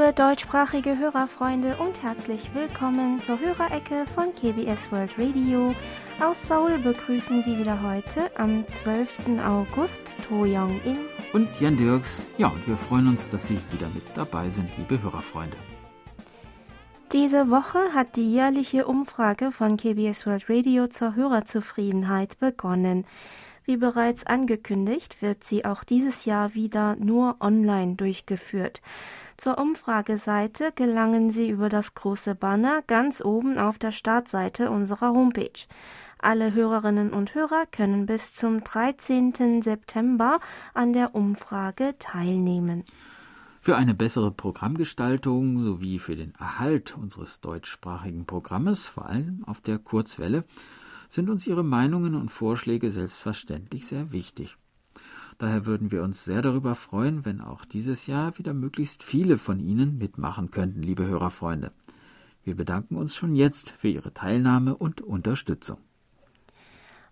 liebe deutschsprachige Hörerfreunde und herzlich willkommen zur Hörerecke von KBS World Radio. Aus Seoul begrüßen Sie wieder heute am 12. August To Young In und Jan Dirks. Ja, und wir freuen uns, dass Sie wieder mit dabei sind, liebe Hörerfreunde. Diese Woche hat die jährliche Umfrage von KBS World Radio zur Hörerzufriedenheit begonnen. Wie bereits angekündigt, wird sie auch dieses Jahr wieder nur online durchgeführt. Zur Umfrageseite gelangen Sie über das große Banner ganz oben auf der Startseite unserer Homepage. Alle Hörerinnen und Hörer können bis zum 13. September an der Umfrage teilnehmen. Für eine bessere Programmgestaltung sowie für den Erhalt unseres deutschsprachigen Programmes, vor allem auf der Kurzwelle, sind uns Ihre Meinungen und Vorschläge selbstverständlich sehr wichtig. Daher würden wir uns sehr darüber freuen, wenn auch dieses Jahr wieder möglichst viele von Ihnen mitmachen könnten, liebe Hörerfreunde. Wir bedanken uns schon jetzt für Ihre Teilnahme und Unterstützung.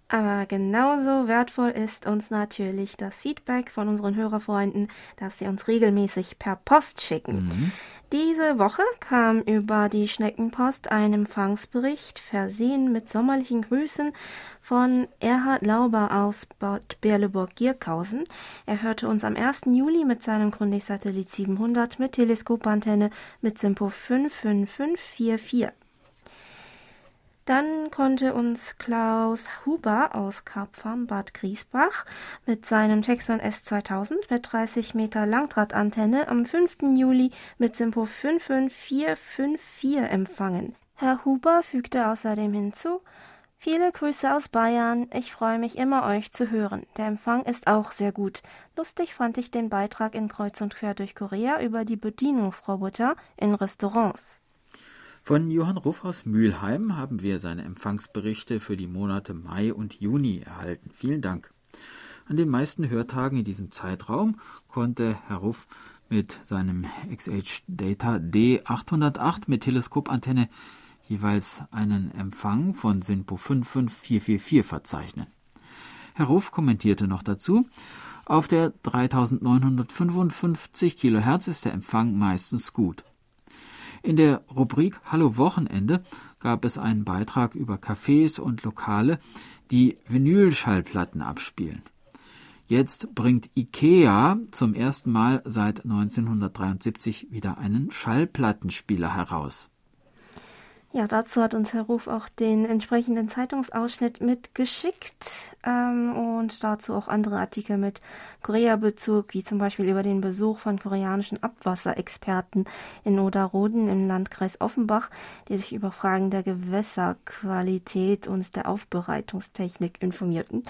Aber genauso wertvoll ist uns natürlich das Feedback von unseren Hörerfreunden, das sie uns regelmäßig per Post schicken. Mhm. Diese Woche kam über die Schneckenpost ein Empfangsbericht versehen mit sommerlichen Grüßen von Erhard Lauber aus Bad Berleburg-Gierkausen. Er hörte uns am 1. Juli mit seinem Grundig-Satellit 700 mit Teleskopantenne mit Simpo 55544. Dann konnte uns Klaus Huber aus Karpfarm Bad Griesbach mit seinem Texon S2000 mit 30 Meter Langdrahtantenne am 5. Juli mit Simpo 55454 empfangen. Herr Huber fügte außerdem hinzu, Viele Grüße aus Bayern. Ich freue mich immer, euch zu hören. Der Empfang ist auch sehr gut. Lustig fand ich den Beitrag in Kreuz und Quer durch Korea über die Bedienungsroboter in Restaurants. Von Johann Ruff aus Mülheim haben wir seine Empfangsberichte für die Monate Mai und Juni erhalten. Vielen Dank. An den meisten Hörtagen in diesem Zeitraum konnte Herr Ruff mit seinem XH Data D808 mit Teleskopantenne jeweils einen Empfang von SINPO 55444 verzeichnen. Herr Ruff kommentierte noch dazu, auf der 3955 kHz ist der Empfang meistens gut. In der Rubrik Hallo Wochenende gab es einen Beitrag über Cafés und Lokale, die Vinylschallplatten abspielen. Jetzt bringt IKEA zum ersten Mal seit 1973 wieder einen Schallplattenspieler heraus. Ja, dazu hat uns Herr Ruf auch den entsprechenden Zeitungsausschnitt mitgeschickt ähm, und dazu auch andere Artikel mit Korea-Bezug, wie zum Beispiel über den Besuch von koreanischen Abwasserexperten in Oderroden im Landkreis Offenbach, die sich über Fragen der Gewässerqualität und der Aufbereitungstechnik informierten.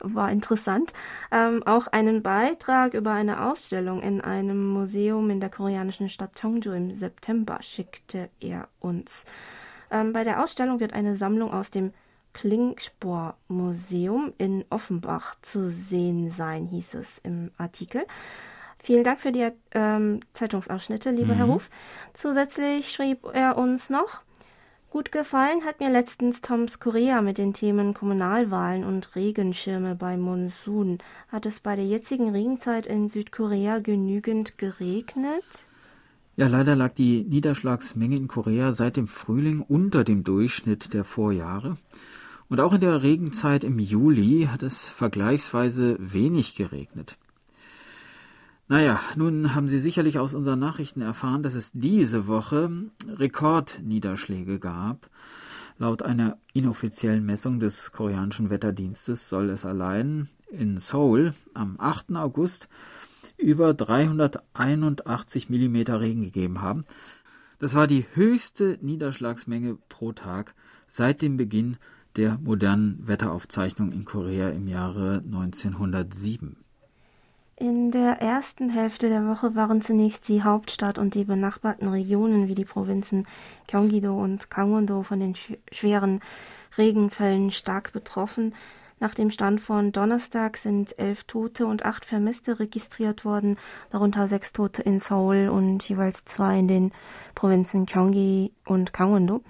War interessant. Ähm, auch einen Beitrag über eine Ausstellung in einem Museum in der koreanischen Stadt Cheongju im September schickte er uns. Ähm, bei der Ausstellung wird eine Sammlung aus dem Klingspor-Museum in Offenbach zu sehen sein, hieß es im Artikel. Vielen Dank für die ähm, Zeitungsausschnitte, lieber mhm. Herr Ruf. Zusätzlich schrieb er uns noch, gut gefallen hat mir letztens Toms Korea mit den Themen Kommunalwahlen und Regenschirme beim Monsun. Hat es bei der jetzigen Regenzeit in Südkorea genügend geregnet? Ja, leider lag die Niederschlagsmenge in Korea seit dem Frühling unter dem Durchschnitt der Vorjahre. Und auch in der Regenzeit im Juli hat es vergleichsweise wenig geregnet. Naja, nun haben Sie sicherlich aus unseren Nachrichten erfahren, dass es diese Woche Rekordniederschläge gab. Laut einer inoffiziellen Messung des koreanischen Wetterdienstes soll es allein in Seoul am 8. August über 381 Millimeter Regen gegeben haben. Das war die höchste Niederschlagsmenge pro Tag seit dem Beginn der modernen Wetteraufzeichnung in Korea im Jahre 1907. In der ersten Hälfte der Woche waren zunächst die Hauptstadt und die benachbarten Regionen wie die Provinzen Gyeonggi-do und Gangwon-do von den schweren Regenfällen stark betroffen. Nach dem Stand von Donnerstag sind elf Tote und acht Vermisste registriert worden, darunter sechs Tote in Seoul und jeweils zwei in den Provinzen Gyeonggi und Gangwon-do.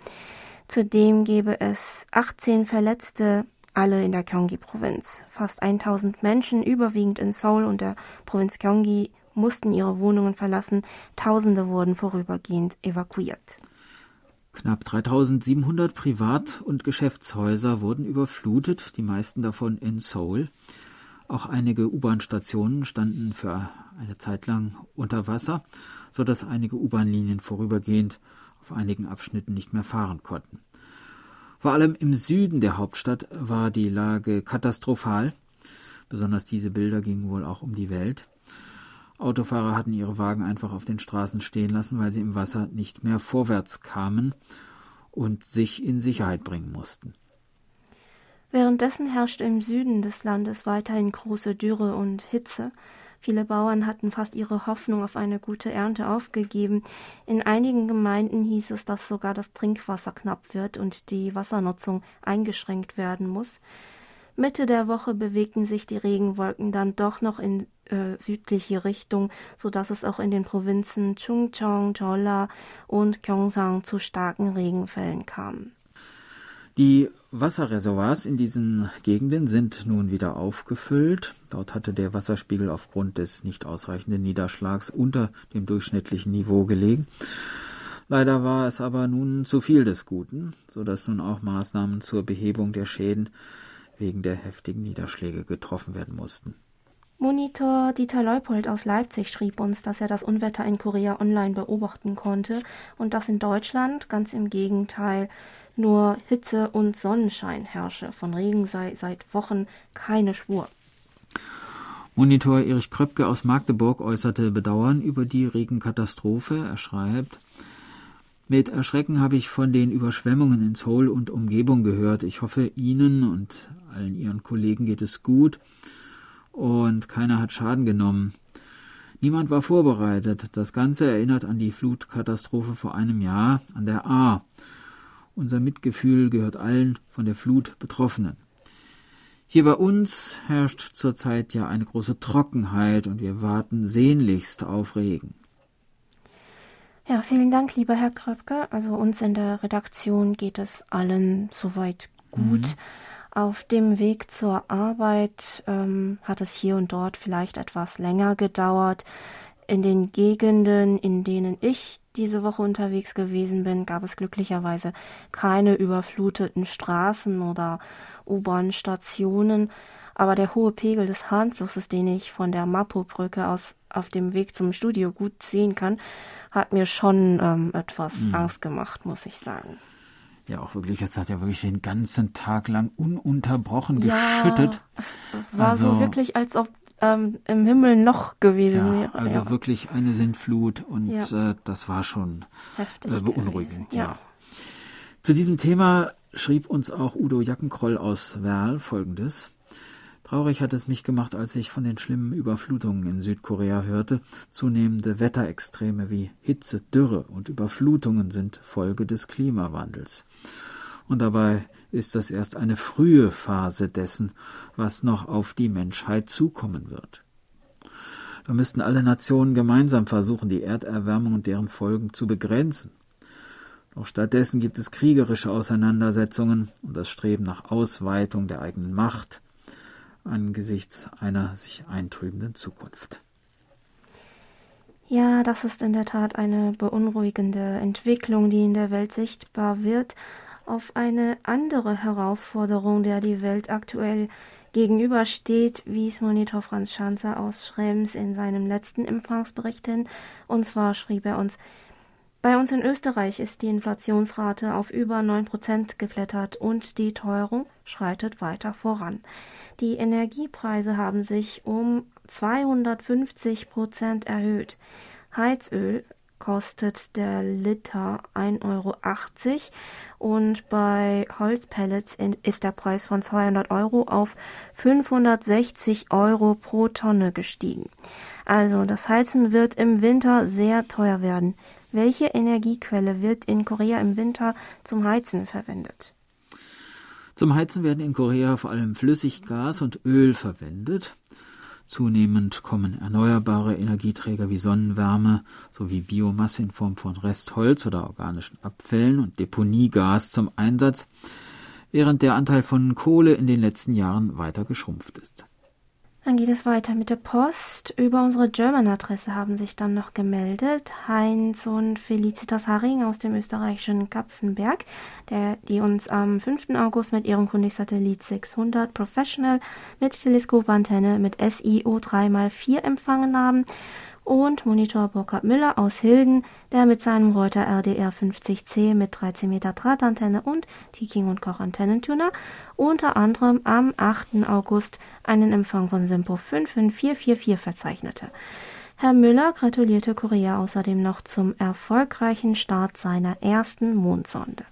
Zudem gäbe es 18 Verletzte, alle in der Gyeonggi-Provinz. Fast 1000 Menschen, überwiegend in Seoul und der Provinz Gyeonggi, mussten ihre Wohnungen verlassen, Tausende wurden vorübergehend evakuiert. Knapp 3700 Privat- und Geschäftshäuser wurden überflutet, die meisten davon in Seoul. Auch einige U-Bahn-Stationen standen für eine Zeit lang unter Wasser, so dass einige U-Bahn-Linien vorübergehend auf einigen Abschnitten nicht mehr fahren konnten. Vor allem im Süden der Hauptstadt war die Lage katastrophal. Besonders diese Bilder gingen wohl auch um die Welt. Autofahrer hatten ihre Wagen einfach auf den Straßen stehen lassen, weil sie im Wasser nicht mehr vorwärts kamen und sich in Sicherheit bringen mussten. Währenddessen herrschte im Süden des Landes weiterhin große Dürre und Hitze. Viele Bauern hatten fast ihre Hoffnung auf eine gute Ernte aufgegeben. In einigen Gemeinden hieß es, dass sogar das Trinkwasser knapp wird und die Wassernutzung eingeschränkt werden muss. Mitte der Woche bewegten sich die Regenwolken dann doch noch in äh, südliche Richtung, so dass es auch in den Provinzen Chungcheong, Jeolla und Gyeongsang zu starken Regenfällen kam. Die Wasserreservoirs in diesen Gegenden sind nun wieder aufgefüllt. Dort hatte der Wasserspiegel aufgrund des nicht ausreichenden Niederschlags unter dem durchschnittlichen Niveau gelegen. Leider war es aber nun zu viel des Guten, so dass nun auch Maßnahmen zur Behebung der Schäden wegen der heftigen Niederschläge getroffen werden mussten. Monitor Dieter Leupold aus Leipzig schrieb uns, dass er das Unwetter in Korea online beobachten konnte und dass in Deutschland ganz im Gegenteil nur Hitze und Sonnenschein herrsche. Von Regen sei seit Wochen keine Spur. Monitor Erich Kröpke aus Magdeburg äußerte Bedauern über die Regenkatastrophe. Er schreibt, mit Erschrecken habe ich von den Überschwemmungen in Seoul und Umgebung gehört. Ich hoffe, Ihnen und allen Ihren Kollegen geht es gut und keiner hat Schaden genommen. Niemand war vorbereitet. Das Ganze erinnert an die Flutkatastrophe vor einem Jahr an der A. Unser Mitgefühl gehört allen von der Flut Betroffenen. Hier bei uns herrscht zurzeit ja eine große Trockenheit und wir warten sehnlichst auf Regen. Ja, vielen Dank, lieber Herr Kröpke. Also uns in der Redaktion geht es allen soweit gut. Mhm. Auf dem Weg zur Arbeit ähm, hat es hier und dort vielleicht etwas länger gedauert. In den Gegenden, in denen ich diese Woche unterwegs gewesen bin, gab es glücklicherweise keine überfluteten Straßen oder U-Bahn-Stationen. Aber der hohe Pegel des Hahnflusses, den ich von der Mapo-Brücke aus auf dem Weg zum Studio gut sehen kann, hat mir schon ähm, etwas mhm. Angst gemacht, muss ich sagen. Ja, auch wirklich, es hat ja wirklich den ganzen Tag lang ununterbrochen ja, geschüttet. Es war also, so wirklich, als ob ähm, im Himmel noch gewesen ja, wäre. Also ja. wirklich eine Sintflut und ja. äh, das war schon äh, beunruhigend. Ja. Zu diesem Thema schrieb uns auch Udo Jackenkroll aus Werl folgendes. Traurig hat es mich gemacht, als ich von den schlimmen Überflutungen in Südkorea hörte. Zunehmende Wetterextreme wie Hitze, Dürre und Überflutungen sind Folge des Klimawandels. Und dabei ist das erst eine frühe Phase dessen, was noch auf die Menschheit zukommen wird. Da müssten alle Nationen gemeinsam versuchen, die Erderwärmung und deren Folgen zu begrenzen. Doch stattdessen gibt es kriegerische Auseinandersetzungen und das Streben nach Ausweitung der eigenen Macht angesichts einer sich eintrübenden Zukunft. Ja, das ist in der Tat eine beunruhigende Entwicklung, die in der Welt sichtbar wird, auf eine andere Herausforderung, der die Welt aktuell gegenübersteht, wies Monitor Franz Schanzer aus Schrems in seinem letzten Empfangsbericht hin. Und zwar schrieb er uns, bei uns in Österreich ist die Inflationsrate auf über 9 Prozent geklettert und die Teuerung schreitet weiter voran. Die Energiepreise haben sich um 250 Prozent erhöht. Heizöl kostet der Liter 1,80 Euro und bei Holzpellets ist der Preis von 200 Euro auf 560 Euro pro Tonne gestiegen. Also das Heizen wird im Winter sehr teuer werden. Welche Energiequelle wird in Korea im Winter zum Heizen verwendet? Zum Heizen werden in Korea vor allem Flüssiggas und Öl verwendet. Zunehmend kommen erneuerbare Energieträger wie Sonnenwärme sowie Biomasse in Form von Restholz oder organischen Abfällen und Deponiegas zum Einsatz, während der Anteil von Kohle in den letzten Jahren weiter geschrumpft ist. Dann geht es weiter mit der Post. Über unsere German-Adresse haben sich dann noch gemeldet Heinz und Felicitas Haring aus dem österreichischen Kapfenberg, der, die uns am 5. August mit ihrem Kundig-Satellit 600 Professional mit Teleskopantenne mit SIO 3x4 empfangen haben und Monitor Burkhard Müller aus Hilden, der mit seinem Reuter RDR 50C mit 13 Meter Drahtantenne und Tiking und Koch Antennentuner unter anderem am 8. August einen Empfang von Simpo 55444 verzeichnete. Herr Müller gratulierte Korea außerdem noch zum erfolgreichen Start seiner ersten Mondsonde.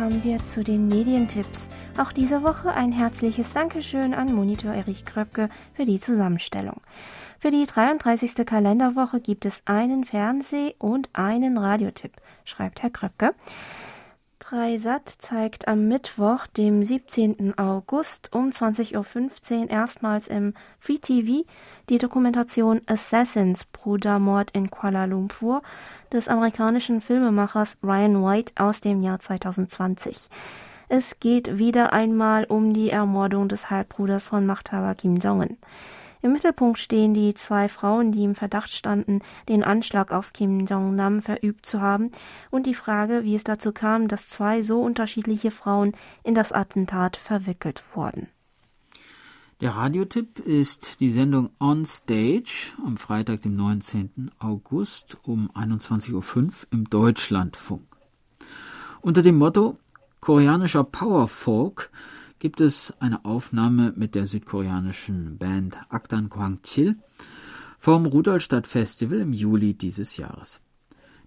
Kommen wir zu den Medientipps. Auch diese Woche ein herzliches Dankeschön an Monitor Erich Kröpke für die Zusammenstellung. Für die 33. Kalenderwoche gibt es einen Fernseh- und einen Radiotipp, schreibt Herr Kröpke. Dreisat zeigt am Mittwoch, dem 17. August um 20.15 Uhr erstmals im Free TV die Dokumentation Assassins Brudermord in Kuala Lumpur des amerikanischen Filmemachers Ryan White aus dem Jahr 2020. Es geht wieder einmal um die Ermordung des Halbbruders von Machthaber Kim Jong-un. Im Mittelpunkt stehen die zwei Frauen, die im Verdacht standen, den Anschlag auf Kim Jong-nam verübt zu haben, und die Frage, wie es dazu kam, dass zwei so unterschiedliche Frauen in das Attentat verwickelt wurden. Der Radiotipp ist die Sendung On Stage am Freitag, dem 19. August um 21.05 Uhr im Deutschlandfunk. Unter dem Motto Koreanischer Power Folk gibt es eine Aufnahme mit der südkoreanischen Band Akdan Kwangchil vom Rudolstadt Festival im Juli dieses Jahres.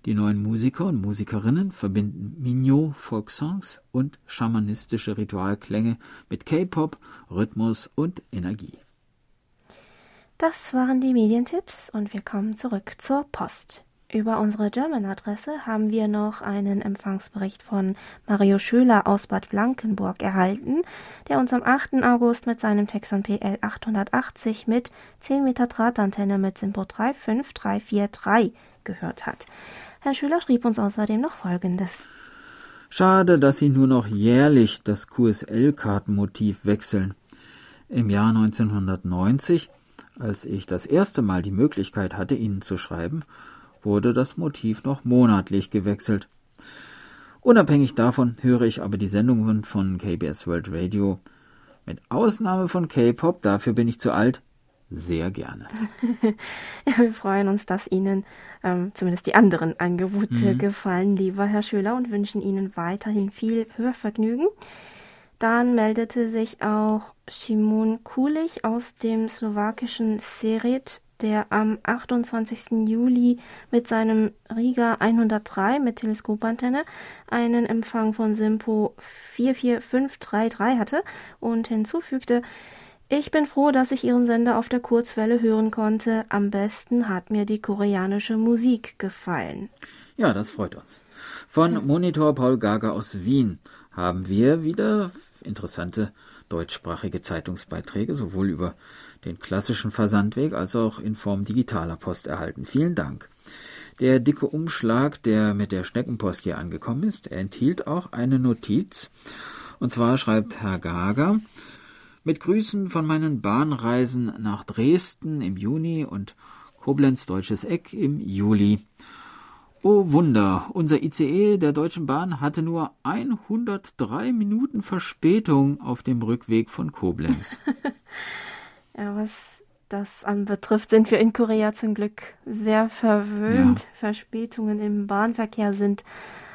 Die neuen Musiker und Musikerinnen verbinden Minyo Folksongs und schamanistische Ritualklänge mit K-Pop, Rhythmus und Energie. Das waren die Medientipps und wir kommen zurück zur Post. Über unsere German-Adresse haben wir noch einen Empfangsbericht von Mario Schöler aus Bad Blankenburg erhalten, der uns am 8. August mit seinem Texon PL 880 mit 10 Meter Drahtantenne mit Simpo 35343 gehört hat. Herr Schüler schrieb uns außerdem noch Folgendes. Schade, dass Sie nur noch jährlich das QSL-Kartenmotiv wechseln. Im Jahr 1990, als ich das erste Mal die Möglichkeit hatte, Ihnen zu schreiben, wurde das Motiv noch monatlich gewechselt. Unabhängig davon höre ich aber die Sendungen von KBS World Radio, mit Ausnahme von K-Pop, dafür bin ich zu alt, sehr gerne. ja, wir freuen uns, dass Ihnen ähm, zumindest die anderen Angebote mhm. gefallen, lieber Herr Schöler, und wünschen Ihnen weiterhin viel Hörvergnügen. Dann meldete sich auch Simon Kulich aus dem slowakischen Serit, der am 28. Juli mit seinem Riga 103 mit Teleskopantenne einen Empfang von Simpo 44533 hatte und hinzufügte, ich bin froh, dass ich Ihren Sender auf der Kurzwelle hören konnte. Am besten hat mir die koreanische Musik gefallen. Ja, das freut uns. Von Monitor Paul Gager aus Wien haben wir wieder interessante deutschsprachige Zeitungsbeiträge sowohl über den klassischen Versandweg als auch in Form digitaler Post erhalten. Vielen Dank. Der dicke Umschlag, der mit der Schneckenpost hier angekommen ist, enthielt auch eine Notiz. Und zwar schreibt Herr Gager, mit Grüßen von meinen Bahnreisen nach Dresden im Juni und Koblenz Deutsches Eck im Juli. Oh Wunder, unser ICE der Deutschen Bahn hatte nur 103 Minuten Verspätung auf dem Rückweg von Koblenz. ja, was das anbetrifft, sind wir in Korea zum Glück sehr verwöhnt. Ja. Verspätungen im Bahnverkehr sind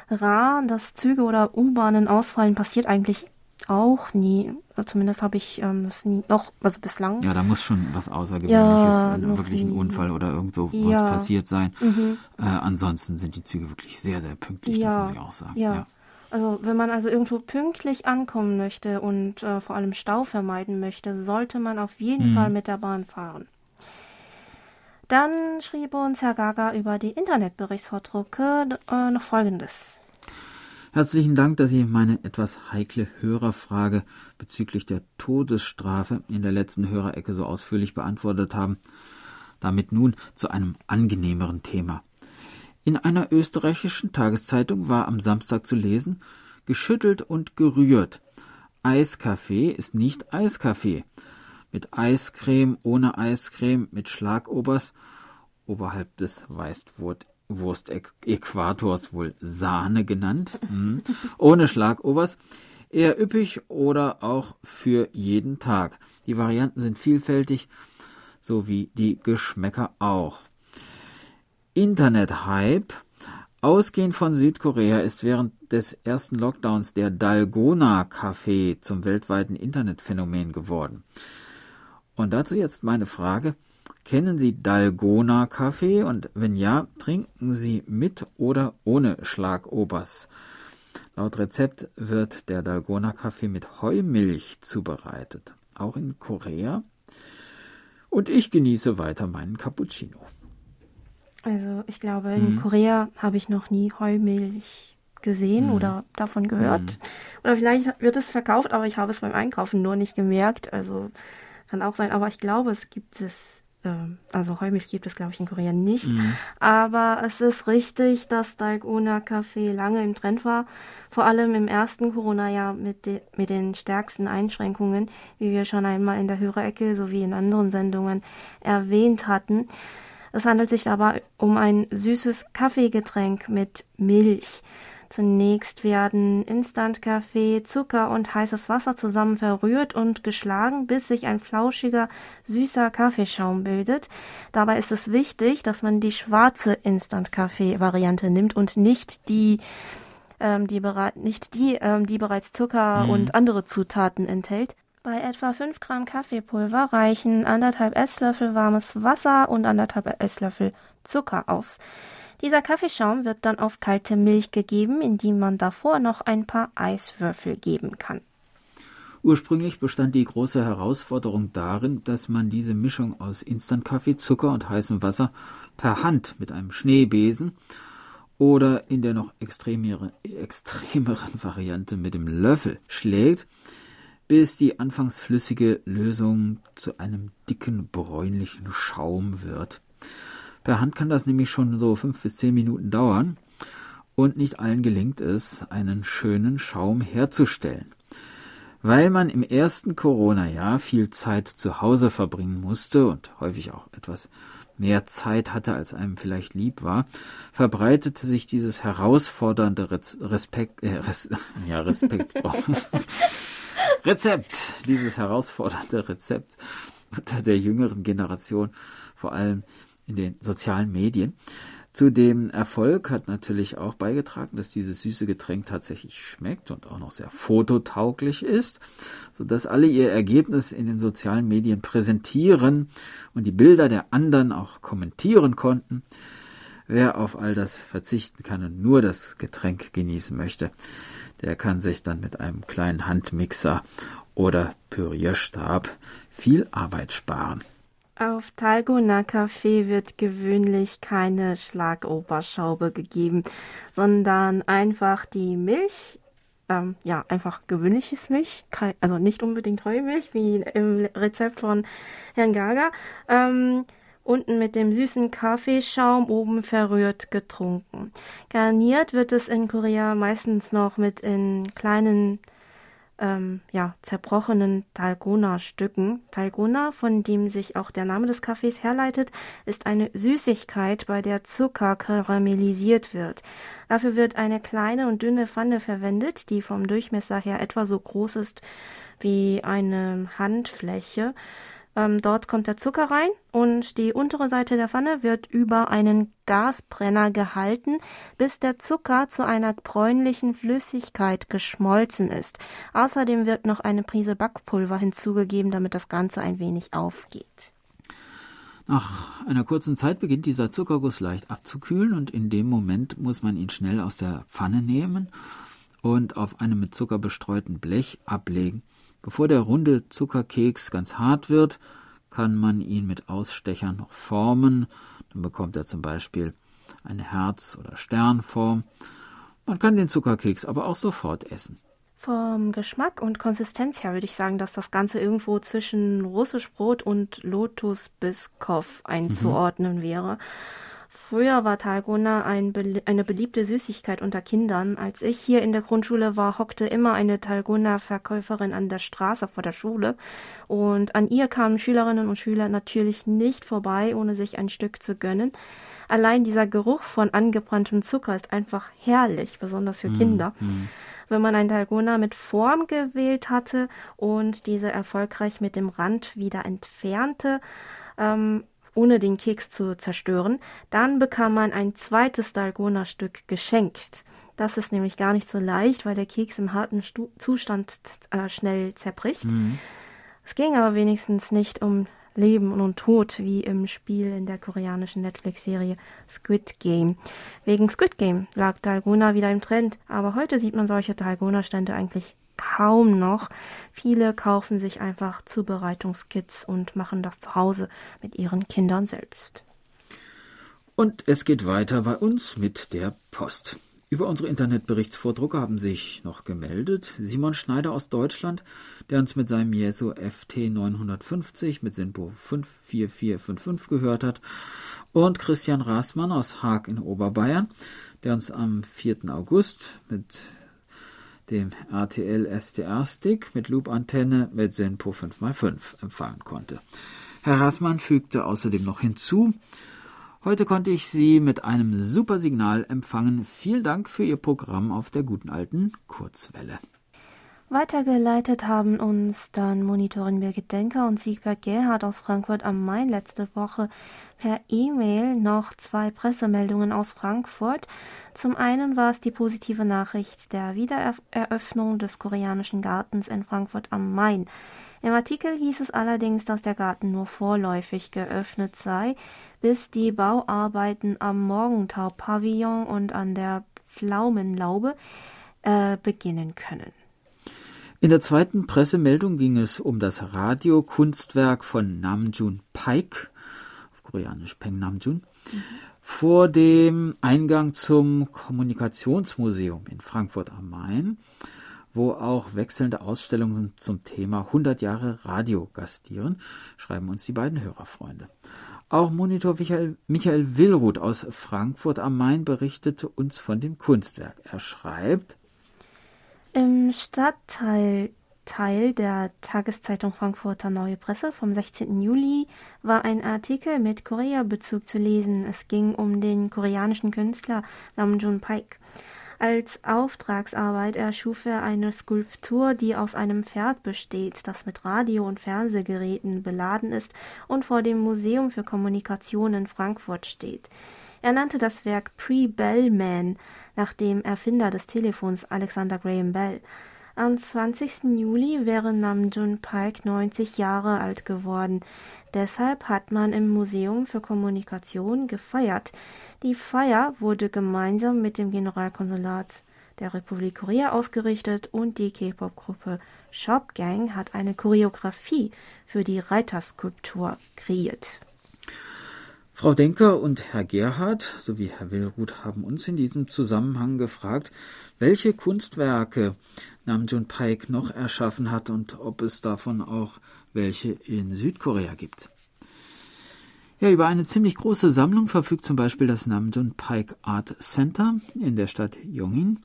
rar. Dass Züge oder U-Bahnen ausfallen, passiert eigentlich auch nie. Zumindest habe ich ähm, das nie noch, also bislang. Ja, da muss schon was Außergewöhnliches, ja, äh, wirklich ein Unfall oder irgend so ja. was passiert sein. Mhm. Äh, ansonsten sind die Züge wirklich sehr, sehr pünktlich, ja. das muss ich auch sagen. Ja. ja. Also wenn man also irgendwo pünktlich ankommen möchte und äh, vor allem Stau vermeiden möchte, sollte man auf jeden mhm. Fall mit der Bahn fahren. Dann schrieb uns Herr Gaga über die Internetberichtsvordrucke äh, noch Folgendes. Herzlichen Dank, dass Sie meine etwas heikle Hörerfrage bezüglich der Todesstrafe in der letzten Hörerecke so ausführlich beantwortet haben. Damit nun zu einem angenehmeren Thema. In einer österreichischen Tageszeitung war am Samstag zu lesen, geschüttelt und gerührt. Eiskaffee ist nicht Eiskaffee. Mit Eiscreme, ohne Eiscreme, mit Schlagobers, oberhalb des Weißwurst-Äquators wohl Sahne genannt, hm. ohne Schlagobers, eher üppig oder auch für jeden Tag. Die Varianten sind vielfältig sowie die Geschmäcker auch. Internet-Hype. Ausgehend von Südkorea ist während des ersten Lockdowns der Dalgona-Café zum weltweiten Internetphänomen geworden. Und dazu jetzt meine Frage. Kennen Sie Dalgona-Kaffee und wenn ja, trinken Sie mit oder ohne Schlagobers? Laut Rezept wird der Dalgona-Kaffee mit Heumilch zubereitet. Auch in Korea und ich genieße weiter meinen Cappuccino. Also ich glaube, in mhm. Korea habe ich noch nie Heumilch gesehen mhm. oder davon gehört. Mhm. Oder vielleicht wird es verkauft, aber ich habe es beim Einkaufen nur nicht gemerkt. Also kann auch sein. Aber ich glaube, es gibt es also Heumilch gibt es, glaube ich, in Korea nicht. Mhm. Aber es ist richtig, dass Dalgona Kaffee lange im Trend war. Vor allem im ersten Corona-Jahr mit, de mit den stärksten Einschränkungen, wie wir schon einmal in der Hörerecke sowie in anderen Sendungen erwähnt hatten. Es handelt sich aber um ein süßes Kaffeegetränk mit Milch. Zunächst werden Instant-Kaffee, Zucker und heißes Wasser zusammen verrührt und geschlagen, bis sich ein flauschiger, süßer Kaffeeschaum bildet. Dabei ist es wichtig, dass man die schwarze Instant-Kaffee-Variante nimmt und nicht die ähm, die, nicht die, ähm, die bereits Zucker mhm. und andere Zutaten enthält. Bei etwa 5 Gramm Kaffeepulver reichen anderthalb Esslöffel warmes Wasser und anderthalb Esslöffel Zucker aus. Dieser Kaffeeschaum wird dann auf kalte Milch gegeben, in die man davor noch ein paar Eiswürfel geben kann. Ursprünglich bestand die große Herausforderung darin, dass man diese Mischung aus Instant-Kaffee, Zucker und heißem Wasser per Hand mit einem Schneebesen oder in der noch extremere, extremeren Variante mit dem Löffel schlägt, bis die anfangs flüssige Lösung zu einem dicken bräunlichen Schaum wird. Per Hand kann das nämlich schon so fünf bis zehn Minuten dauern und nicht allen gelingt es, einen schönen Schaum herzustellen. Weil man im ersten Corona-Jahr viel Zeit zu Hause verbringen musste und häufig auch etwas mehr Zeit hatte, als einem vielleicht lieb war, verbreitete sich dieses herausfordernde Respekt, äh, Res, ja, Respekt, Rezept, dieses herausfordernde Rezept unter der jüngeren Generation, vor allem in den sozialen Medien. Zu dem Erfolg hat natürlich auch beigetragen, dass dieses süße Getränk tatsächlich schmeckt und auch noch sehr fototauglich ist, sodass alle ihr Ergebnis in den sozialen Medien präsentieren und die Bilder der anderen auch kommentieren konnten. Wer auf all das verzichten kann und nur das Getränk genießen möchte, der kann sich dann mit einem kleinen Handmixer oder Pürierstab viel Arbeit sparen. Auf Talgona Kaffee wird gewöhnlich keine Schlagoberschaube gegeben, sondern einfach die Milch, ähm, ja, einfach gewöhnliches Milch, also nicht unbedingt Heumilch, wie im Rezept von Herrn Gaga, ähm, unten mit dem süßen Kaffeeschaum oben verrührt getrunken. Garniert wird es in Korea meistens noch mit in kleinen ähm, ja, zerbrochenen Talgona-Stücken. Talgona, von dem sich auch der Name des Kaffees herleitet, ist eine Süßigkeit, bei der Zucker karamellisiert wird. Dafür wird eine kleine und dünne Pfanne verwendet, die vom Durchmesser her etwa so groß ist wie eine Handfläche. Ähm, dort kommt der Zucker rein und die untere Seite der Pfanne wird über einen Gasbrenner gehalten, bis der Zucker zu einer bräunlichen Flüssigkeit geschmolzen ist. Außerdem wird noch eine Prise Backpulver hinzugegeben, damit das Ganze ein wenig aufgeht. Nach einer kurzen Zeit beginnt dieser Zuckerguss leicht abzukühlen und in dem Moment muss man ihn schnell aus der Pfanne nehmen und auf einem mit Zucker bestreuten Blech ablegen. Bevor der runde Zuckerkeks ganz hart wird, kann man ihn mit Ausstechern noch formen. Dann bekommt er zum Beispiel eine Herz- oder Sternform. Man kann den Zuckerkeks aber auch sofort essen. Vom Geschmack und Konsistenz her würde ich sagen, dass das Ganze irgendwo zwischen russisch Brot und Lotus Biskow einzuordnen mhm. wäre. Früher war Talgona ein eine beliebte Süßigkeit unter Kindern. Als ich hier in der Grundschule war, hockte immer eine Talgona-Verkäuferin an der Straße vor der Schule. Und an ihr kamen Schülerinnen und Schüler natürlich nicht vorbei, ohne sich ein Stück zu gönnen. Allein dieser Geruch von angebranntem Zucker ist einfach herrlich, besonders für mm, Kinder. Mm. Wenn man ein Talgona mit Form gewählt hatte und diese erfolgreich mit dem Rand wieder entfernte, ähm, ohne den Keks zu zerstören. Dann bekam man ein zweites Dalgona-Stück geschenkt. Das ist nämlich gar nicht so leicht, weil der Keks im harten Stu Zustand äh, schnell zerbricht. Mhm. Es ging aber wenigstens nicht um Leben und Tod, wie im Spiel in der koreanischen Netflix-Serie Squid Game. Wegen Squid Game lag Dalgona wieder im Trend, aber heute sieht man solche Dalgona-Stände eigentlich kaum noch. Viele kaufen sich einfach Zubereitungskits und machen das zu Hause mit ihren Kindern selbst. Und es geht weiter bei uns mit der Post. Über unsere Internetberichtsvordrucke haben sich noch gemeldet Simon Schneider aus Deutschland, der uns mit seinem Jesu FT 950 mit Sinbo 54455 gehört hat, und Christian Rasmann aus Haag in Oberbayern, der uns am 4. August mit dem RTL SDR Stick mit Loop-Antenne mit Senpo 5x5 empfangen konnte. Herr Rassmann fügte außerdem noch hinzu, heute konnte ich Sie mit einem super Signal empfangen. Vielen Dank für Ihr Programm auf der guten alten Kurzwelle. Weitergeleitet haben uns dann Monitorin Birgit Denker und Siegbert Gerhard aus Frankfurt am Main letzte Woche per E-Mail noch zwei Pressemeldungen aus Frankfurt. Zum einen war es die positive Nachricht der Wiedereröffnung des koreanischen Gartens in Frankfurt am Main. Im Artikel hieß es allerdings, dass der Garten nur vorläufig geöffnet sei, bis die Bauarbeiten am Morgentau-Pavillon und an der Pflaumenlaube äh, beginnen können. In der zweiten Pressemeldung ging es um das Radiokunstwerk von Namjoon Paik, auf Koreanisch Peng Namjoon, mhm. vor dem Eingang zum Kommunikationsmuseum in Frankfurt am Main, wo auch wechselnde Ausstellungen zum Thema 100 Jahre Radio gastieren, schreiben uns die beiden Hörerfreunde. Auch Monitor Michael, Michael Willruth aus Frankfurt am Main berichtete uns von dem Kunstwerk. Er schreibt, im Stadtteil Teil der Tageszeitung Frankfurter Neue Presse vom 16. Juli war ein Artikel mit Korea-Bezug zu lesen. Es ging um den koreanischen Künstler Namjoon Paik. Als Auftragsarbeit erschuf er eine Skulptur, die aus einem Pferd besteht, das mit Radio- und Fernsehgeräten beladen ist und vor dem Museum für Kommunikation in Frankfurt steht. Er nannte das Werk Pre-Bell-Man nach dem Erfinder des Telefons Alexander Graham Bell. Am 20. Juli wäre Namjoon Paik 90 Jahre alt geworden. Deshalb hat man im Museum für Kommunikation gefeiert. Die Feier wurde gemeinsam mit dem Generalkonsulat der Republik Korea ausgerichtet und die K-Pop-Gruppe Shop Gang hat eine Choreografie für die Reiterskulptur kreiert. Frau Denker und Herr Gerhard sowie Herr Willruth haben uns in diesem Zusammenhang gefragt, welche Kunstwerke Namjoon Paik noch erschaffen hat und ob es davon auch welche in Südkorea gibt. Ja, über eine ziemlich große Sammlung verfügt zum Beispiel das Namjoon Paik Art Center in der Stadt Yongin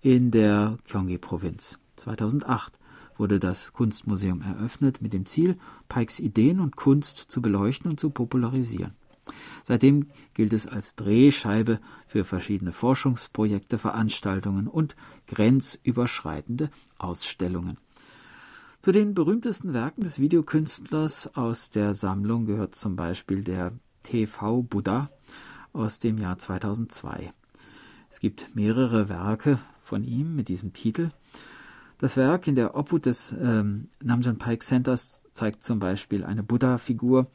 in der Gyeonggi-Provinz. 2008 wurde das Kunstmuseum eröffnet mit dem Ziel, Pikes Ideen und Kunst zu beleuchten und zu popularisieren. Seitdem gilt es als Drehscheibe für verschiedene Forschungsprojekte, Veranstaltungen und grenzüberschreitende Ausstellungen. Zu den berühmtesten Werken des Videokünstlers aus der Sammlung gehört zum Beispiel der TV Buddha aus dem Jahr 2002. Es gibt mehrere Werke von ihm mit diesem Titel. Das Werk in der Obhut des ähm, Namjoon Pike Centers zeigt zum Beispiel eine Buddha-Figur,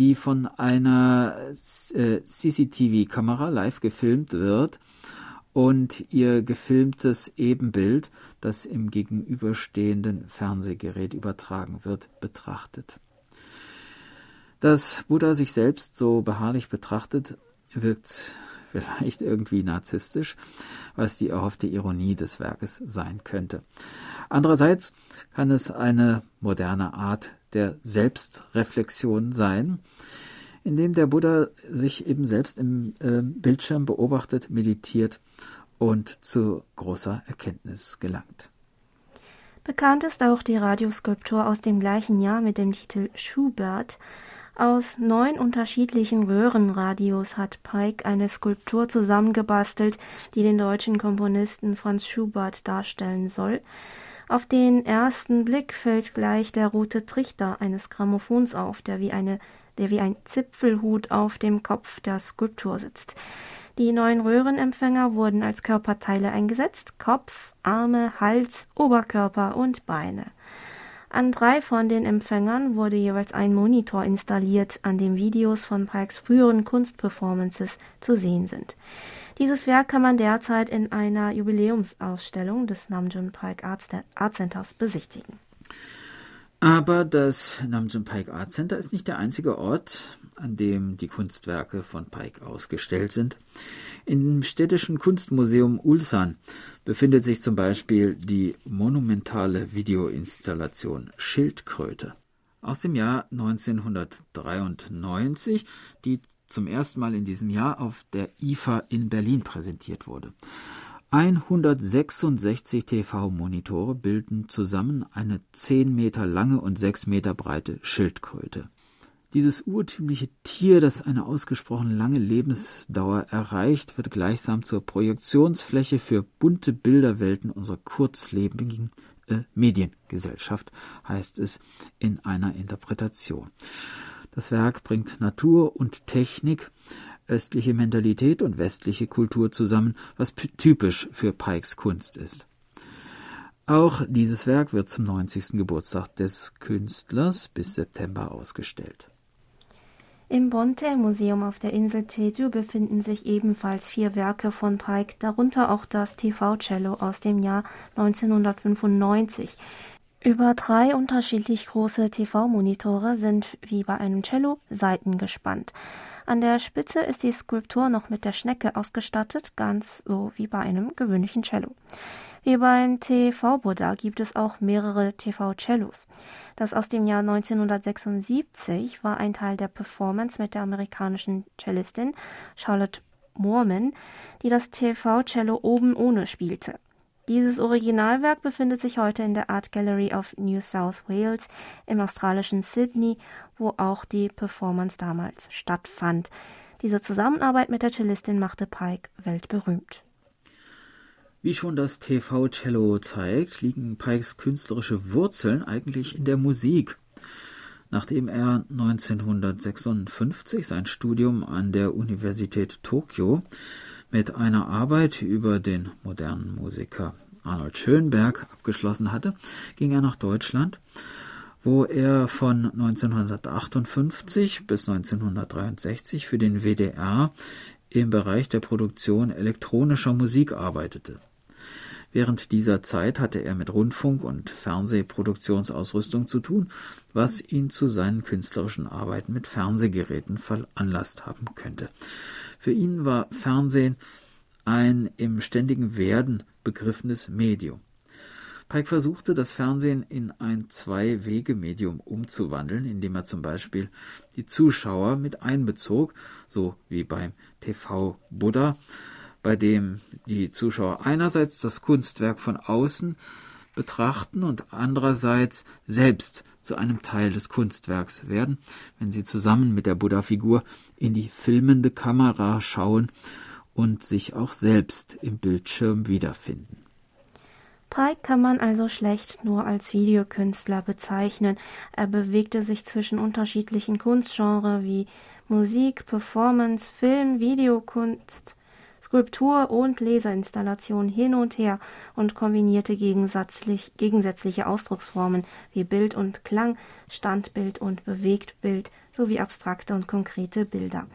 die von einer äh, CCTV-Kamera live gefilmt wird und ihr gefilmtes Ebenbild, das im gegenüberstehenden Fernsehgerät übertragen wird, betrachtet. Dass Buddha sich selbst so beharrlich betrachtet, wirkt vielleicht irgendwie narzisstisch, was die erhoffte Ironie des Werkes sein könnte. Andererseits kann es eine moderne Art der Selbstreflexion sein, indem der Buddha sich eben selbst im äh, Bildschirm beobachtet, meditiert und zu großer Erkenntnis gelangt. Bekannt ist auch die Radioskulptur aus dem gleichen Jahr mit dem Titel Schubert. Aus neun unterschiedlichen Röhrenradios hat Pike eine Skulptur zusammengebastelt, die den deutschen Komponisten Franz Schubert darstellen soll. Auf den ersten Blick fällt gleich der rote Trichter eines Grammophons auf, der wie eine der wie ein Zipfelhut auf dem Kopf der Skulptur sitzt. Die neuen Röhrenempfänger wurden als Körperteile eingesetzt Kopf, Arme, Hals, Oberkörper und Beine. An drei von den Empfängern wurde jeweils ein Monitor installiert, an dem Videos von Pikes früheren Kunstperformances zu sehen sind. Dieses Werk kann man derzeit in einer Jubiläumsausstellung des Namjoon Pike Art Centers besichtigen. Aber das Namjoon Pike Art Center ist nicht der einzige Ort, an dem die Kunstwerke von Pike ausgestellt sind. Im städtischen Kunstmuseum Ulsan befindet sich zum Beispiel die monumentale Videoinstallation Schildkröte aus dem Jahr 1993, die zum ersten Mal in diesem Jahr auf der IFA in Berlin präsentiert wurde. 166 TV-Monitore bilden zusammen eine 10 Meter lange und 6 Meter breite Schildkröte. Dieses urtümliche Tier, das eine ausgesprochen lange Lebensdauer erreicht, wird gleichsam zur Projektionsfläche für bunte Bilderwelten unserer kurzlebigen äh, Mediengesellschaft, heißt es in einer Interpretation. Das Werk bringt Natur und Technik östliche Mentalität und westliche Kultur zusammen, was typisch für Pikes Kunst ist. Auch dieses Werk wird zum 90. Geburtstag des Künstlers bis September ausgestellt. Im Bonte Museum auf der Insel Jeju befinden sich ebenfalls vier Werke von Pike, darunter auch das TV-Cello aus dem Jahr 1995. Über drei unterschiedlich große TV-Monitore sind wie bei einem Cello Seiten gespannt. An der Spitze ist die Skulptur noch mit der Schnecke ausgestattet, ganz so wie bei einem gewöhnlichen Cello. Wie beim TV-Buddha gibt es auch mehrere TV-Cellos. Das aus dem Jahr 1976 war ein Teil der Performance mit der amerikanischen Cellistin Charlotte Moorman, die das TV-Cello oben ohne spielte. Dieses Originalwerk befindet sich heute in der Art Gallery of New South Wales im australischen Sydney, wo auch die Performance damals stattfand. Diese Zusammenarbeit mit der Cellistin machte Pike weltberühmt. Wie schon das TV-Cello zeigt, liegen Pikes künstlerische Wurzeln eigentlich in der Musik. Nachdem er 1956 sein Studium an der Universität Tokio mit einer Arbeit über den modernen Musiker Arnold Schönberg abgeschlossen hatte, ging er nach Deutschland, wo er von 1958 bis 1963 für den WDR im Bereich der Produktion elektronischer Musik arbeitete. Während dieser Zeit hatte er mit Rundfunk- und Fernsehproduktionsausrüstung zu tun, was ihn zu seinen künstlerischen Arbeiten mit Fernsehgeräten veranlasst haben könnte. Für ihn war Fernsehen ein im ständigen Werden begriffenes Medium. Pike versuchte, das Fernsehen in ein Zwei-Wege-Medium umzuwandeln, indem er zum Beispiel die Zuschauer mit einbezog, so wie beim TV Buddha, bei dem die Zuschauer einerseits das Kunstwerk von außen betrachten und andererseits selbst zu einem Teil des Kunstwerks werden, wenn sie zusammen mit der Buddha-Figur in die filmende Kamera schauen und sich auch selbst im Bildschirm wiederfinden. Pike kann man also schlecht nur als Videokünstler bezeichnen. Er bewegte sich zwischen unterschiedlichen Kunstgenres wie Musik, Performance, Film, Videokunst, Skulptur und Laserinstallation hin und her und kombinierte gegensätzliche Ausdrucksformen wie Bild und Klang, Standbild und Bewegtbild sowie abstrakte und konkrete Bilder.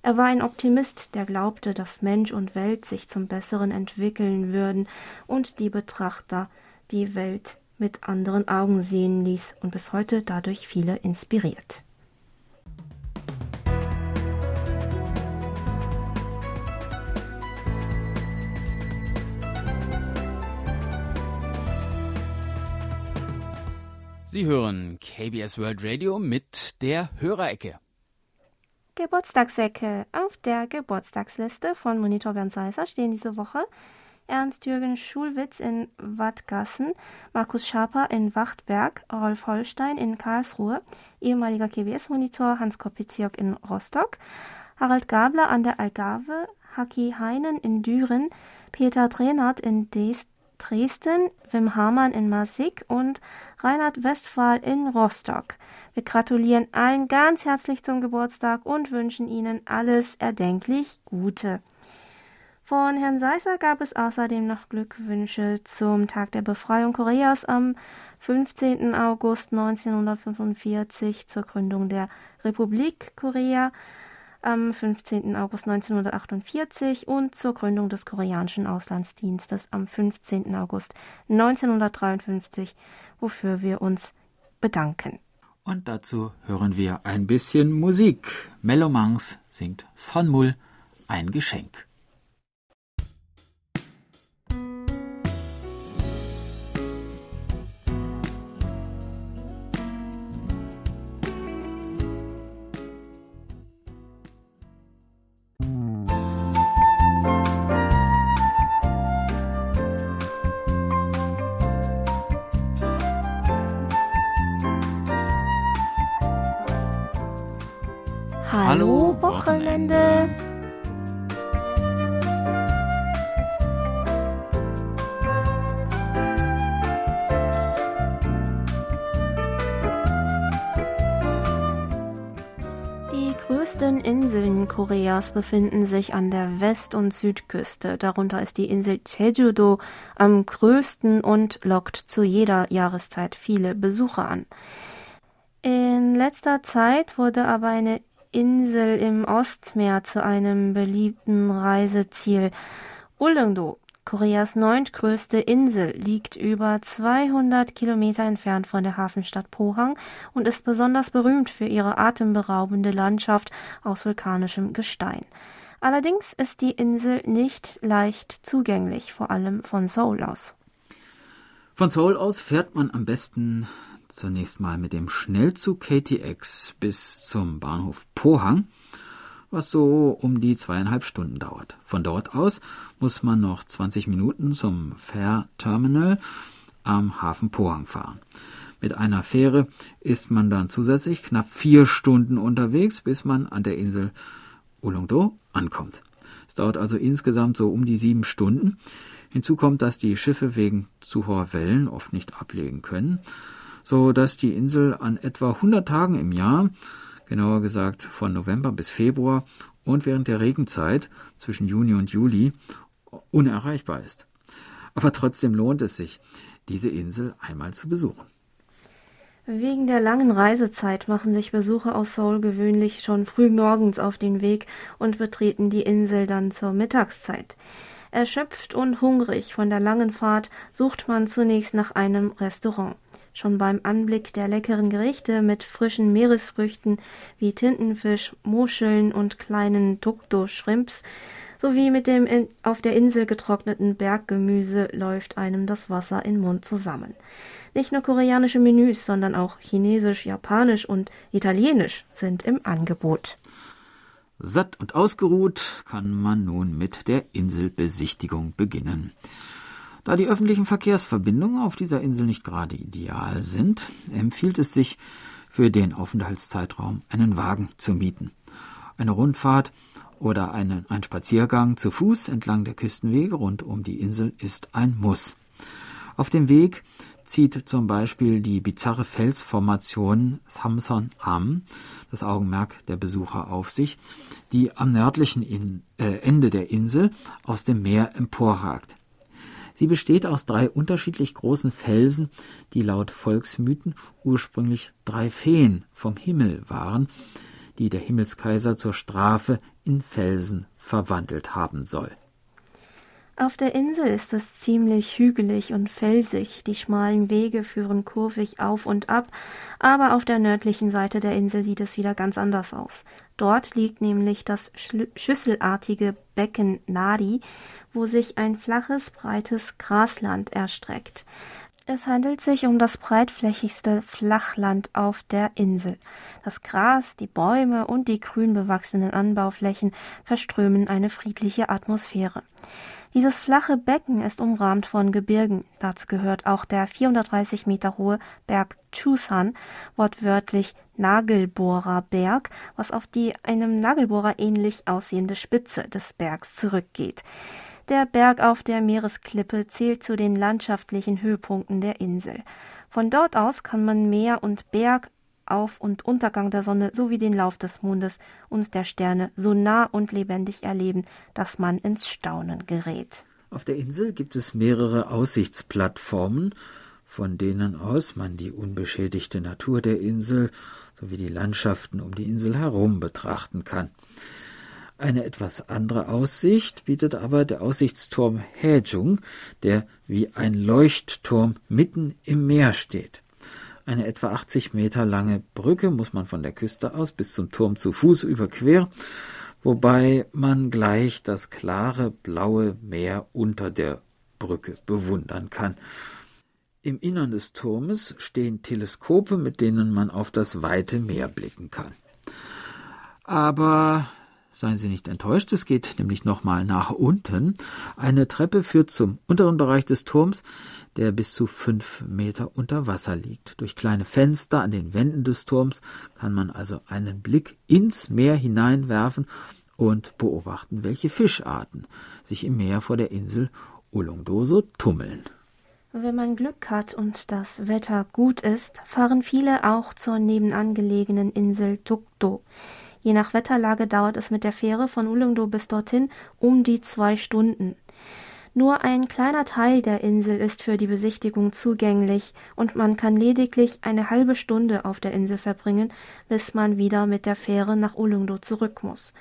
Er war ein Optimist, der glaubte, dass Mensch und Welt sich zum Besseren entwickeln würden und die Betrachter die Welt mit anderen Augen sehen ließ und bis heute dadurch viele inspiriert. Sie hören KBS World Radio mit der Hörerecke. Geburtstagsecke. Auf der Geburtstagsliste von Monitor Bernd Seisser stehen diese Woche Ernst-Jürgen Schulwitz in Wattgassen, Markus Schaper in Wachtberg, Rolf Holstein in Karlsruhe, ehemaliger KBS-Monitor Hans Kopitziok in Rostock, Harald Gabler an der Algarve, Haki Heinen in Düren, Peter Trenert in Dresden, Wim Hamann in Marsik und Reinhard Westphal in Rostock. Wir gratulieren allen ganz herzlich zum Geburtstag und wünschen Ihnen alles erdenklich Gute. Von Herrn Seisser gab es außerdem noch Glückwünsche zum Tag der Befreiung Koreas am 15. August 1945 zur Gründung der Republik Korea am 15. August 1948 und zur Gründung des koreanischen Auslandsdienstes am 15. August 1953, wofür wir uns bedanken. Und dazu hören wir ein bisschen Musik. Melomangs singt Sonmul, ein Geschenk. Befinden sich an der West- und Südküste. Darunter ist die Insel Jeju-do am größten und lockt zu jeder Jahreszeit viele Besucher an. In letzter Zeit wurde aber eine Insel im Ostmeer zu einem beliebten Reiseziel. Ullengdo, Koreas neuntgrößte Insel, liegt über 200 Kilometer entfernt von der Hafenstadt Pohang und ist besonders berühmt für ihre atemberaubende Landschaft aus vulkanischem Gestein. Allerdings ist die Insel nicht leicht zugänglich, vor allem von Seoul aus. Von Seoul aus fährt man am besten zunächst mal mit dem Schnellzug KTX bis zum Bahnhof Pohang, was so um die zweieinhalb Stunden dauert. Von dort aus muss man noch 20 Minuten zum Fair Terminal am Hafen Pohang fahren. Mit einer Fähre ist man dann zusätzlich knapp vier Stunden unterwegs, bis man an der Insel Ulongdo ankommt. Es dauert also insgesamt so um die sieben Stunden. Hinzu kommt, dass die Schiffe wegen zu hoher Wellen oft nicht ablegen können so dass die Insel an etwa 100 Tagen im Jahr, genauer gesagt von November bis Februar und während der Regenzeit zwischen Juni und Juli unerreichbar ist. Aber trotzdem lohnt es sich, diese Insel einmal zu besuchen. Wegen der langen Reisezeit machen sich Besucher aus Seoul gewöhnlich schon früh morgens auf den Weg und betreten die Insel dann zur Mittagszeit. Erschöpft und hungrig von der langen Fahrt sucht man zunächst nach einem Restaurant. Schon beim Anblick der leckeren Gerichte mit frischen Meeresfrüchten wie Tintenfisch, Muscheln und kleinen Tukto-Shrimps sowie mit dem in, auf der Insel getrockneten Berggemüse läuft einem das Wasser im Mund zusammen. Nicht nur koreanische Menüs, sondern auch chinesisch, japanisch und italienisch sind im Angebot. Satt und ausgeruht kann man nun mit der Inselbesichtigung beginnen. Da die öffentlichen Verkehrsverbindungen auf dieser Insel nicht gerade ideal sind, empfiehlt es sich, für den Aufenthaltszeitraum einen Wagen zu mieten. Eine Rundfahrt oder eine, ein Spaziergang zu Fuß entlang der Küstenwege rund um die Insel ist ein Muss. Auf dem Weg zieht zum Beispiel die bizarre Felsformation Samson Am das Augenmerk der Besucher auf sich, die am nördlichen in, äh, Ende der Insel aus dem Meer emporragt. Sie besteht aus drei unterschiedlich großen Felsen, die laut Volksmythen ursprünglich drei Feen vom Himmel waren, die der Himmelskaiser zur Strafe in Felsen verwandelt haben soll. Auf der Insel ist es ziemlich hügelig und felsig, die schmalen Wege führen kurvig auf und ab, aber auf der nördlichen Seite der Insel sieht es wieder ganz anders aus. Dort liegt nämlich das schüsselartige Becken Nadi, wo sich ein flaches, breites Grasland erstreckt. Es handelt sich um das breitflächigste Flachland auf der Insel. Das Gras, die Bäume und die grün bewachsenen Anbauflächen verströmen eine friedliche Atmosphäre. Dieses flache Becken ist umrahmt von Gebirgen. Dazu gehört auch der 430 Meter hohe Berg Chusan, wortwörtlich Nagelbohrerberg, was auf die einem Nagelbohrer ähnlich aussehende Spitze des Bergs zurückgeht. Der Berg auf der Meeresklippe zählt zu den landschaftlichen Höhepunkten der Insel. Von dort aus kann man Meer und Berg, Auf- und Untergang der Sonne sowie den Lauf des Mondes und der Sterne so nah und lebendig erleben, dass man ins Staunen gerät. Auf der Insel gibt es mehrere Aussichtsplattformen, von denen aus man die unbeschädigte Natur der Insel sowie die Landschaften um die Insel herum betrachten kann. Eine etwas andere Aussicht bietet aber der Aussichtsturm Häjung, der wie ein Leuchtturm mitten im Meer steht. Eine etwa 80 Meter lange Brücke muss man von der Küste aus bis zum Turm zu Fuß überqueren, wobei man gleich das klare blaue Meer unter der Brücke bewundern kann. Im Innern des Turmes stehen Teleskope, mit denen man auf das weite Meer blicken kann. Aber Seien Sie nicht enttäuscht, es geht nämlich nochmal nach unten. Eine Treppe führt zum unteren Bereich des Turms, der bis zu fünf Meter unter Wasser liegt. Durch kleine Fenster an den Wänden des Turms kann man also einen Blick ins Meer hineinwerfen und beobachten, welche Fischarten sich im Meer vor der Insel Ulungdoso tummeln. Wenn man Glück hat und das Wetter gut ist, fahren viele auch zur nebenangelegenen Insel Tukdo. Je nach Wetterlage dauert es mit der Fähre von Ulungdo bis dorthin um die zwei Stunden. Nur ein kleiner Teil der Insel ist für die Besichtigung zugänglich und man kann lediglich eine halbe Stunde auf der Insel verbringen, bis man wieder mit der Fähre nach Ulungdo zurück muss.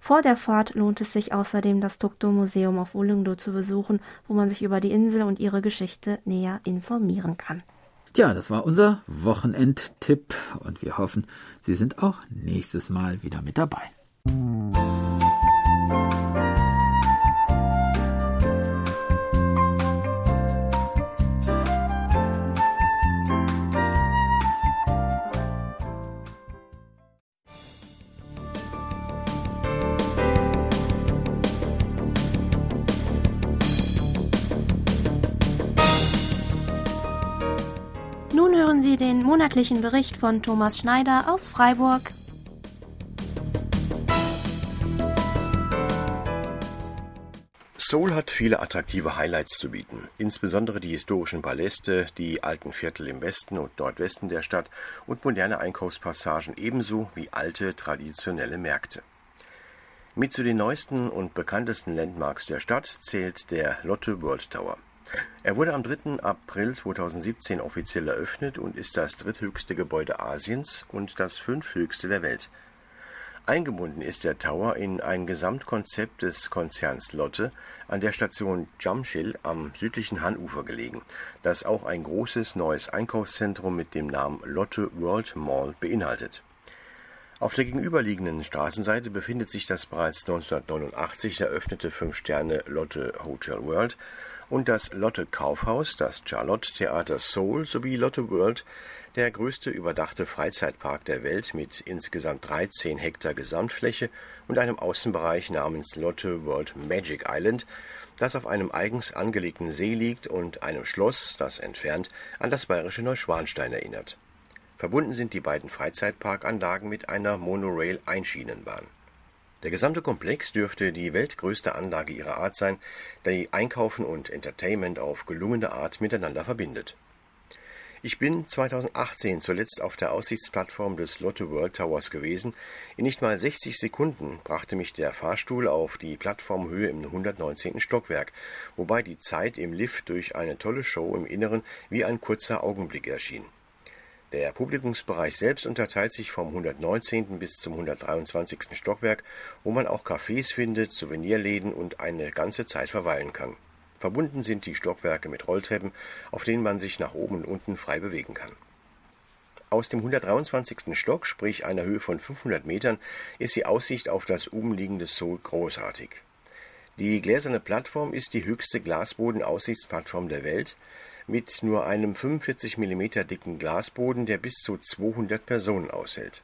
Vor der Fahrt lohnt es sich außerdem, das Tukdo-Museum auf Ulungdo zu besuchen, wo man sich über die Insel und ihre Geschichte näher informieren kann. Tja, das war unser Wochenendtipp und wir hoffen, Sie sind auch nächstes Mal wieder mit dabei. Sie den monatlichen Bericht von Thomas Schneider aus Freiburg. Seoul hat viele attraktive Highlights zu bieten, insbesondere die historischen Paläste, die alten Viertel im Westen und Nordwesten der Stadt und moderne Einkaufspassagen ebenso wie alte traditionelle Märkte. Mit zu den neuesten und bekanntesten Landmarks der Stadt zählt der Lotte World Tower. Er wurde am 3. April 2017 offiziell eröffnet und ist das dritthöchste Gebäude Asiens und das fünfthöchste der Welt. Eingebunden ist der Tower in ein Gesamtkonzept des Konzerns Lotte an der Station Jamshil am südlichen Han-Ufer gelegen, das auch ein großes neues Einkaufszentrum mit dem Namen Lotte World Mall beinhaltet. Auf der gegenüberliegenden Straßenseite befindet sich das bereits 1989 eröffnete Fünf-Sterne Lotte Hotel World und das Lotte Kaufhaus, das Charlotte Theater Seoul sowie Lotte World, der größte überdachte Freizeitpark der Welt mit insgesamt 13 Hektar Gesamtfläche und einem Außenbereich namens Lotte World Magic Island, das auf einem eigens angelegten See liegt und einem Schloss, das entfernt an das bayerische Neuschwanstein erinnert. Verbunden sind die beiden Freizeitparkanlagen mit einer Monorail-Einschienenbahn. Der gesamte Komplex dürfte die weltgrößte Anlage ihrer Art sein, die Einkaufen und Entertainment auf gelungene Art miteinander verbindet. Ich bin 2018 zuletzt auf der Aussichtsplattform des Lotte World Towers gewesen. In nicht mal 60 Sekunden brachte mich der Fahrstuhl auf die Plattformhöhe im 119. Stockwerk, wobei die Zeit im Lift durch eine tolle Show im Inneren wie ein kurzer Augenblick erschien. Der Publikumsbereich selbst unterteilt sich vom 119. bis zum 123. Stockwerk, wo man auch Cafés findet, Souvenirläden und eine ganze Zeit verweilen kann. Verbunden sind die Stockwerke mit Rolltreppen, auf denen man sich nach oben und unten frei bewegen kann. Aus dem 123. Stock, sprich einer Höhe von 500 Metern, ist die Aussicht auf das umliegende Seoul großartig. Die gläserne Plattform ist die höchste Glasbodenaussichtsplattform der Welt, mit nur einem 45 mm dicken Glasboden, der bis zu 200 Personen aushält.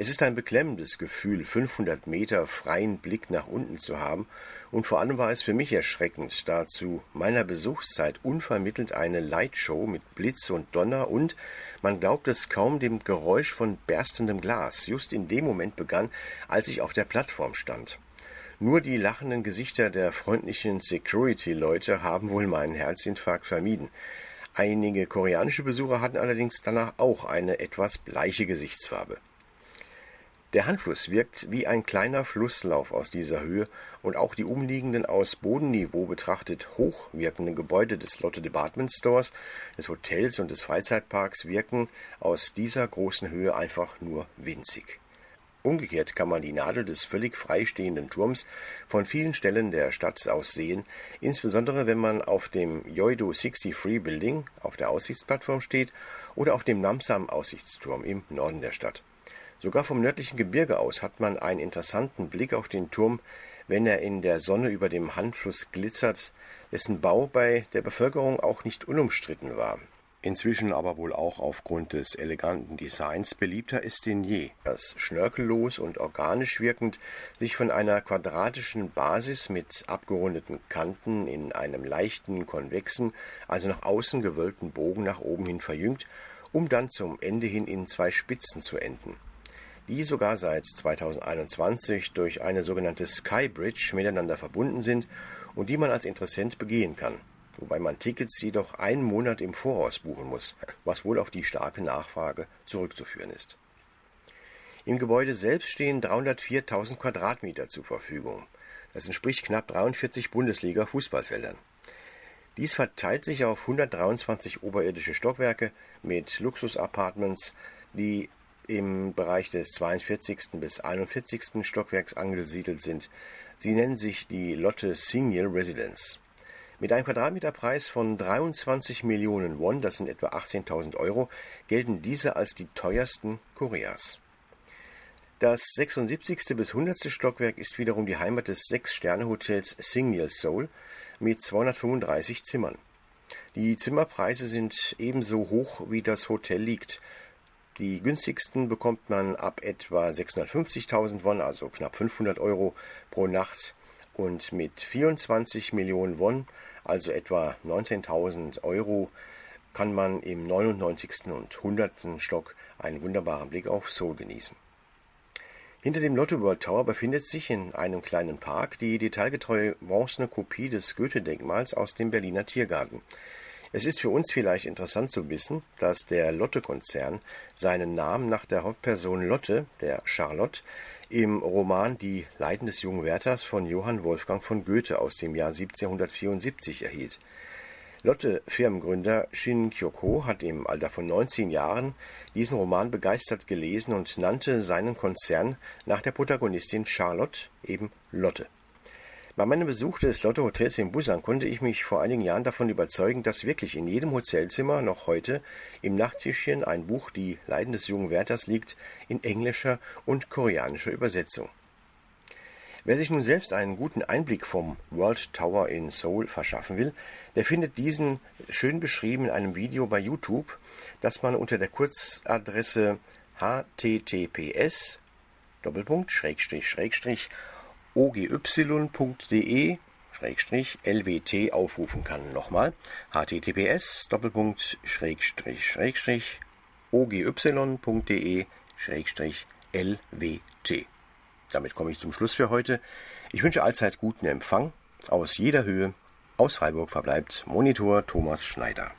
Es ist ein beklemmendes Gefühl, 500 Meter freien Blick nach unten zu haben, und vor allem war es für mich erschreckend, da zu meiner Besuchszeit unvermittelt eine Lightshow mit Blitz und Donner und, man glaubt es kaum, dem Geräusch von berstendem Glas just in dem Moment begann, als ich auf der Plattform stand. Nur die lachenden Gesichter der freundlichen Security-Leute haben wohl meinen Herzinfarkt vermieden. Einige koreanische Besucher hatten allerdings danach auch eine etwas bleiche Gesichtsfarbe. Der Handfluss wirkt wie ein kleiner Flusslauf aus dieser Höhe und auch die umliegenden aus Bodenniveau betrachtet hoch wirkenden Gebäude des Lotte Department Stores, des Hotels und des Freizeitparks wirken aus dieser großen Höhe einfach nur winzig. Umgekehrt kann man die Nadel des völlig freistehenden Turms von vielen Stellen der Stadt aus sehen, insbesondere wenn man auf dem Yoido 63 Building auf der Aussichtsplattform steht oder auf dem Namsam Aussichtsturm im Norden der Stadt. Sogar vom nördlichen Gebirge aus hat man einen interessanten Blick auf den Turm, wenn er in der Sonne über dem Handfluss glitzert, dessen Bau bei der Bevölkerung auch nicht unumstritten war. Inzwischen aber wohl auch aufgrund des eleganten Designs beliebter ist denn je, das schnörkellos und organisch wirkend sich von einer quadratischen Basis mit abgerundeten Kanten in einem leichten, konvexen, also nach außen gewölbten Bogen nach oben hin verjüngt, um dann zum Ende hin in zwei Spitzen zu enden die sogar seit 2021 durch eine sogenannte Skybridge miteinander verbunden sind und die man als Interessent begehen kann, wobei man Tickets jedoch einen Monat im Voraus buchen muss, was wohl auf die starke Nachfrage zurückzuführen ist. Im Gebäude selbst stehen 304.000 Quadratmeter zur Verfügung. Das entspricht knapp 43 Bundesliga-Fußballfeldern. Dies verteilt sich auf 123 oberirdische Stockwerke mit Luxusapartments, die im Bereich des 42. bis 41. Stockwerks angesiedelt sind. Sie nennen sich die Lotte Single Residence. Mit einem Quadratmeterpreis von 23 Millionen Won, das sind etwa 18.000 Euro, gelten diese als die teuersten Koreas. Das 76. bis 100. Stockwerk ist wiederum die Heimat des Sechs-Sterne-Hotels Single Seoul mit 235 Zimmern. Die Zimmerpreise sind ebenso hoch, wie das Hotel liegt. Die günstigsten bekommt man ab etwa 650.000 Won, also knapp 500 Euro pro Nacht. Und mit 24 Millionen Won, also etwa 19.000 Euro, kann man im 99. und 100. Stock einen wunderbaren Blick auf Seoul genießen. Hinter dem Lotto World Tower befindet sich in einem kleinen Park die detailgetreue bronzene Kopie des Goethe-Denkmals aus dem Berliner Tiergarten. Es ist für uns vielleicht interessant zu wissen, dass der Lotte-Konzern seinen Namen nach der Hauptperson Lotte, der Charlotte, im Roman Die Leiden des jungen Werthers von Johann Wolfgang von Goethe aus dem Jahr 1774 erhielt. Lotte-Firmengründer Shin Kyoko hat im Alter von 19 Jahren diesen Roman begeistert gelesen und nannte seinen Konzern nach der Protagonistin Charlotte eben Lotte. Bei meinem Besuch des Lotto Hotels in Busan konnte ich mich vor einigen Jahren davon überzeugen, dass wirklich in jedem Hotelzimmer noch heute im Nachttischchen ein Buch Die Leiden des jungen Wärters liegt in englischer und koreanischer Übersetzung. Wer sich nun selbst einen guten Einblick vom World Tower in Seoul verschaffen will, der findet diesen schön beschrieben in einem Video bei YouTube, das man unter der Kurzadresse https Doppelpunkt Schrägstrich Schrägstrich ogy.de LWT aufrufen kann. Nochmal https ogy.de LWT. Damit komme ich zum Schluss für heute. Ich wünsche allzeit guten Empfang aus jeder Höhe. Aus Freiburg verbleibt Monitor Thomas Schneider.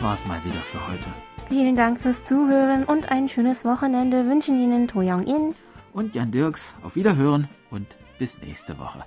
Das war's mal wieder für heute. Vielen Dank fürs Zuhören und ein schönes Wochenende wünschen Ihnen To Young In und Jan Dirks. Auf Wiederhören und bis nächste Woche.